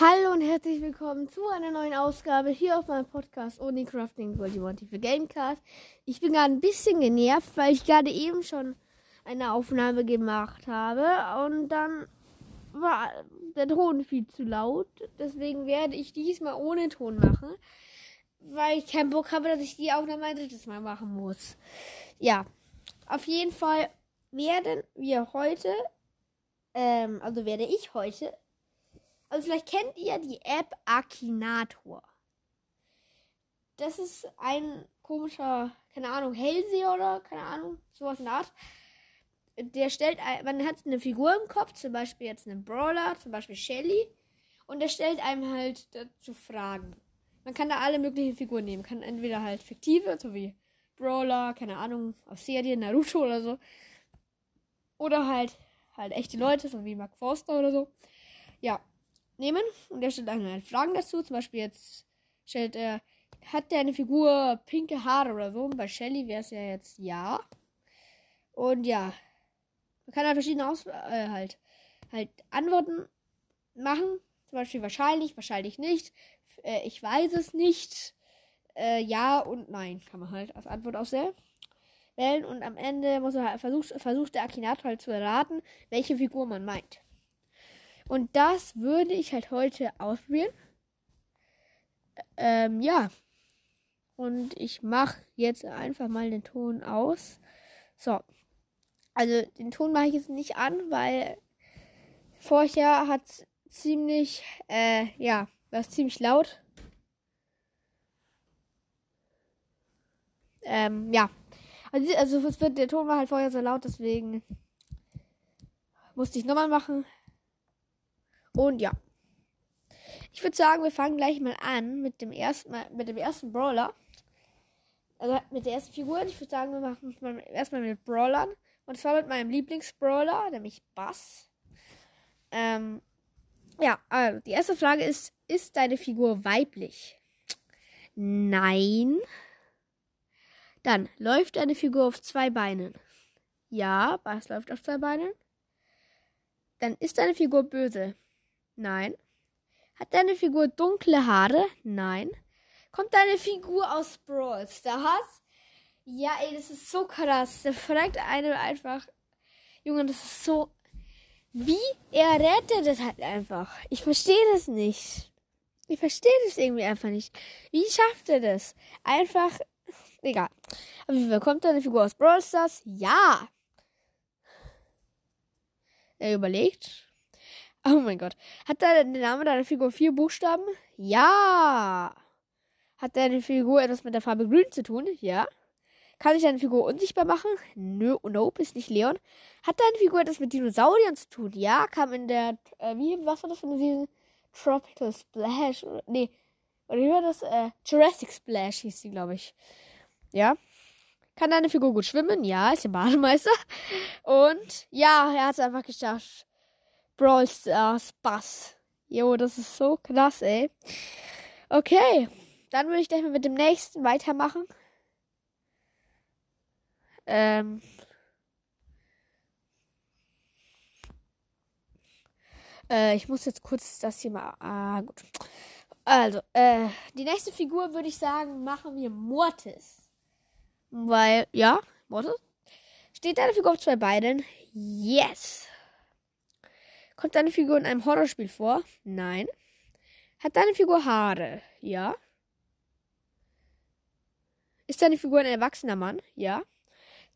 Hallo und herzlich willkommen zu einer neuen Ausgabe hier auf meinem Podcast Only Crafting World You Want für Gamecast. Ich bin gerade ein bisschen genervt, weil ich gerade eben schon eine Aufnahme gemacht habe und dann war der Ton viel zu laut. Deswegen werde ich diesmal ohne Ton machen, weil ich keinen Bock habe, dass ich die Aufnahme ein drittes Mal machen muss. Ja, auf jeden Fall werden wir heute, ähm, also werde ich heute also vielleicht kennt ihr die App Akinator. Das ist ein komischer, keine Ahnung, Hellseher oder keine Ahnung, sowas in der Art. Der stellt, man hat eine Figur im Kopf, zum Beispiel jetzt einen Brawler, zum Beispiel Shelly. Und der stellt einem halt dazu Fragen. Man kann da alle möglichen Figuren nehmen. Kann entweder halt fiktive, so wie Brawler, keine Ahnung, aus Serien, Naruto oder so. Oder halt, halt echte Leute, so wie Mark Forster oder so. Ja, nehmen und er stellt dann halt Fragen dazu. Zum Beispiel jetzt stellt er, hat der eine Figur pinke Haare oder so? Und bei Shelly wäre es ja jetzt ja. Und ja, man kann halt verschiedene Aus äh, halt, halt Antworten machen. Zum Beispiel wahrscheinlich, wahrscheinlich nicht. Äh, ich weiß es nicht. Äh, ja und nein kann man halt als Antwort auswählen. Und am Ende muss er halt versucht, versucht der Akinator halt zu erraten, welche Figur man meint. Und das würde ich halt heute ausprobieren. Ähm, ja. Und ich mache jetzt einfach mal den Ton aus. So. Also den Ton mache ich jetzt nicht an, weil vorher hat ziemlich, äh, ja, war ziemlich laut. Ähm, ja. Also, also es wird, der Ton war halt vorher so laut, deswegen musste ich nochmal machen. Und ja. Ich würde sagen, wir fangen gleich mal an mit dem ersten, mit dem ersten Brawler. Also mit der ersten Figur. Ich würde sagen, wir machen mal erstmal mit Brawlern. Und zwar mit meinem Lieblingsbrawler, nämlich Bass. Ähm, ja, also die erste Frage ist, ist deine Figur weiblich? Nein. Dann, läuft deine Figur auf zwei Beinen? Ja, Bass läuft auf zwei Beinen. Dann ist deine Figur böse? Nein. Hat deine Figur dunkle Haare? Nein. Kommt deine Figur aus Brawl Stars? Ja, ey, das ist so krass. Der fragt einem einfach. Junge, das ist so. Wie er rettet das halt einfach. Ich verstehe das nicht. Ich verstehe das irgendwie einfach nicht. Wie schafft er das? Einfach. Egal. Aber wie kommt deine Figur aus Brawl Stars? Ja. Er überlegt. Oh mein Gott. Hat der Name deiner Figur vier Buchstaben? Ja. Hat deine Figur etwas mit der Farbe grün zu tun? Ja. Kann ich deine Figur unsichtbar machen? Nö, nope, ist nicht Leon. Hat deine Figur etwas mit Dinosauriern zu tun? Ja, kam in der, äh, wie, was war das für eine Season? Tropical Splash, oder, nee, oder wie war das? Äh, Jurassic Splash hieß die, glaube ich. Ja. Kann deine Figur gut schwimmen? Ja, ist der Bademeister. Und ja, er hat es einfach geschafft. Brawl Stars Bass. Jo, das ist so krass, ey. Okay, dann würde ich gleich mal mit dem nächsten weitermachen. Ähm. Äh, ich muss jetzt kurz das hier mal. Ah, gut. Also, äh, die nächste Figur würde ich sagen, machen wir Mortis. Weil, ja, Mortis. Steht deine Figur auf zwei Beinen? Yes. Kommt deine Figur in einem Horrorspiel vor? Nein. Hat deine Figur Haare? Ja. Ist deine Figur ein erwachsener Mann? Ja.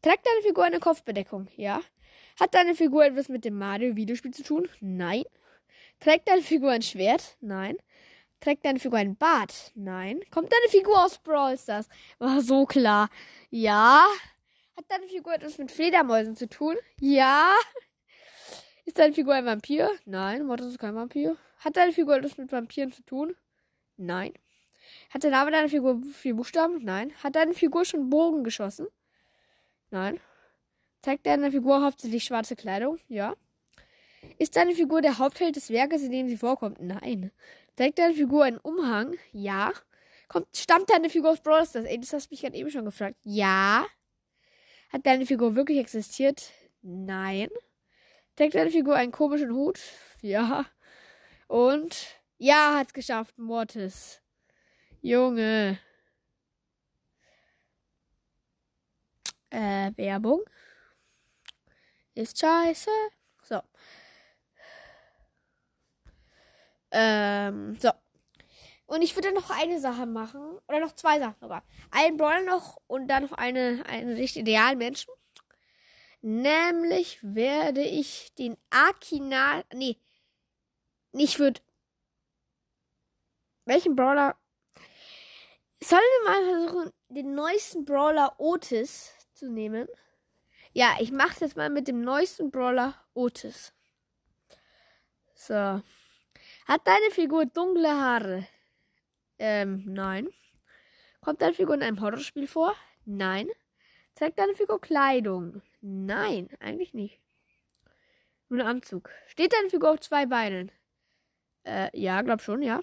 Trägt deine Figur eine Kopfbedeckung? Ja. Hat deine Figur etwas mit dem Mario-Videospiel zu tun? Nein. Trägt deine Figur ein Schwert? Nein. Trägt deine Figur ein Bart? Nein. Kommt deine Figur aus Brawl Stars? War so klar. Ja. Hat deine Figur etwas mit Fledermäusen zu tun? Ja. Ist deine Figur ein Vampir? Nein, Mortis ist kein Vampir. Hat deine Figur etwas mit Vampiren zu tun? Nein. Hat der Name deiner Figur vier Buchstaben? Nein. Hat deine Figur schon Bogen geschossen? Nein. Zeigt deine Figur hauptsächlich schwarze Kleidung? Ja. Ist deine Figur der Hauptheld des Werkes, in dem sie vorkommt? Nein. Zeigt deine Figur einen Umhang? Ja. Kommt, stammt deine Figur aus Brawl Stars? Ey, das hast du mich gerade eben schon gefragt. Ja. Hat deine Figur wirklich existiert? Nein. Trägt deine Figur einen komischen Hut? Ja. Und Ja, hat's geschafft, Mortis. Junge. Äh, Werbung. Ist scheiße. So. Ähm, so. Und ich würde noch eine Sache machen. Oder noch zwei Sachen sogar. Einen Brawler noch und dann noch eine, einen richtig idealen Menschen. Nämlich werde ich den Akina. Nee. Ich würde. Welchen Brawler? Sollen wir mal versuchen, den neuesten Brawler Otis zu nehmen? Ja, ich mache jetzt mal mit dem neuesten Brawler Otis. So. Hat deine Figur dunkle Haare? Ähm, nein. Kommt deine Figur in einem Horrorspiel vor? Nein. Trägt deine Figur Kleidung? Nein, eigentlich nicht. Nur ein Anzug. Steht deine Figur auf zwei Beinen? Äh, ja, glaub schon, ja.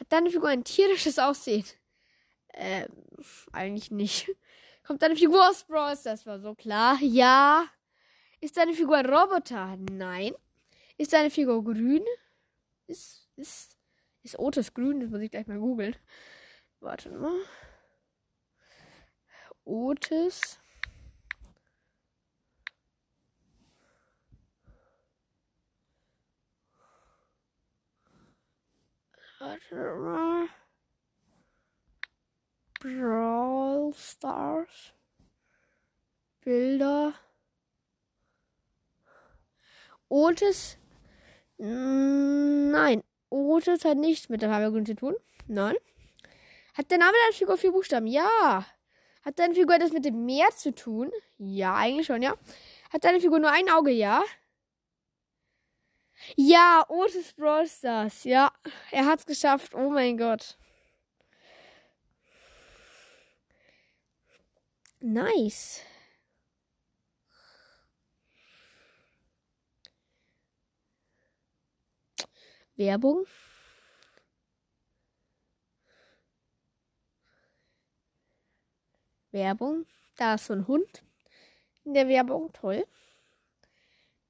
Hat deine Figur ein tierisches Aussehen? Ähm, eigentlich nicht. Kommt deine Figur aus Bros? Das war so klar. Ja. Ist deine Figur ein Roboter? Nein. Ist deine Figur grün? Ist, ist, ist Otis grün? Das muss ich gleich mal googeln. Warte mal. Otis. Warte mal. Brawl Stars. Bilder. Otis. Nein. Otis hat nichts mit der Farbe zu tun. Nein. Hat der Name deiner Figur vier Buchstaben? Ja. Hat deine Figur etwas mit dem Meer zu tun? Ja, eigentlich schon, ja. Hat deine Figur nur ein Auge? Ja. Ja, Otis Brawl Stars. Ja, er hat's geschafft. Oh mein Gott. Nice. Werbung. Werbung. Da ist so ein Hund in der Werbung. Toll.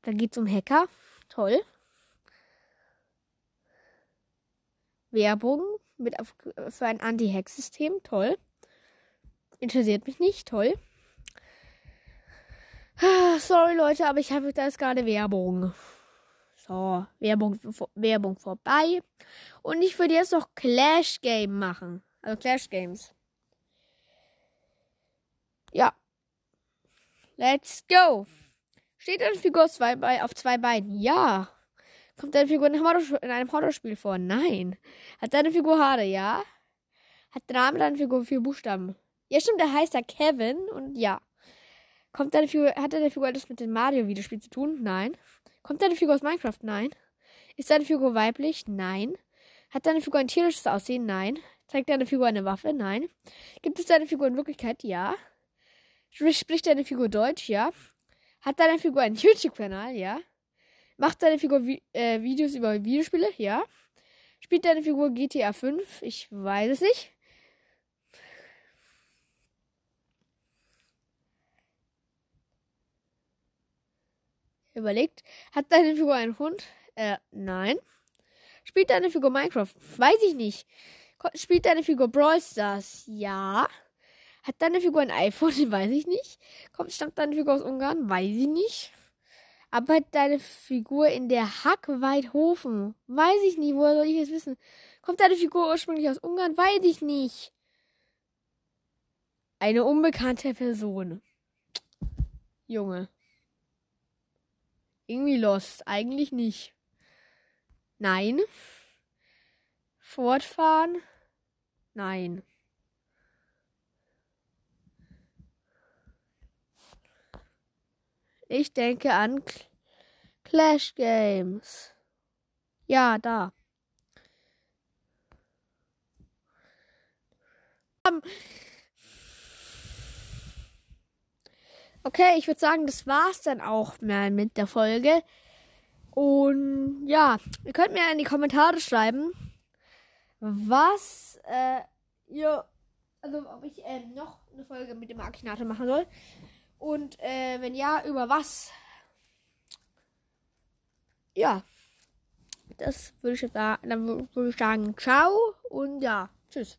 Da geht es um Hacker. Toll. Werbung mit für ein Anti-Hack-System. Toll. Interessiert mich nicht. Toll. Sorry Leute, aber ich habe da ist gerade Werbung. So, Werbung, Werbung vorbei. Und ich würde jetzt noch Clash Game machen. Also Clash Games. Ja. Let's go. Steht eine Figur zwei auf zwei Beinen? Ja. Kommt deine Figur in einem Horrorspiel vor? Nein. Hat deine Figur Haare? Ja. Hat der Name deiner Figur vier Buchstaben? Ja, stimmt, der heißt ja Kevin und ja. Kommt deine Figur, hat deine Figur etwas mit dem Mario-Videospiel zu tun? Nein. Kommt deine Figur aus Minecraft? Nein. Ist deine Figur weiblich? Nein. Hat deine Figur ein tierisches Aussehen? Nein. Trägt deine Figur eine Waffe? Nein. Gibt es deine Figur in Wirklichkeit? Ja. Spricht deine Figur Deutsch? Ja. Hat deine Figur einen YouTube-Kanal? Ja. Macht deine Figur Vi äh, Videos über Videospiele? Ja. Spielt deine Figur GTA 5? Ich weiß es nicht. Überlegt. Hat deine Figur einen Hund? Äh, nein. Spielt deine Figur Minecraft? Weiß ich nicht. Spielt deine Figur Brawl Stars? Ja. Hat deine Figur ein iPhone? Weiß ich nicht. Kommt, stammt deine Figur aus Ungarn? Weiß ich nicht. Aber deine Figur in der Hackweidhofen? Weiß ich nicht. Woher soll ich es wissen? Kommt deine Figur ursprünglich aus Ungarn? Weiß ich nicht. Eine unbekannte Person. Junge. Irgendwie lost. Eigentlich nicht. Nein. Fortfahren? Nein. Ich denke an Clash Games. Ja, da. Okay, ich würde sagen, das war's dann auch mal mit der Folge. Und ja, ihr könnt mir in die Kommentare schreiben, was äh, ihr, also ob ich äh, noch eine Folge mit dem Akinator machen soll. Und äh, wenn ja, über was? Ja. das würde ich sagen, dann würde ich sagen, ciao und ja, tschüss.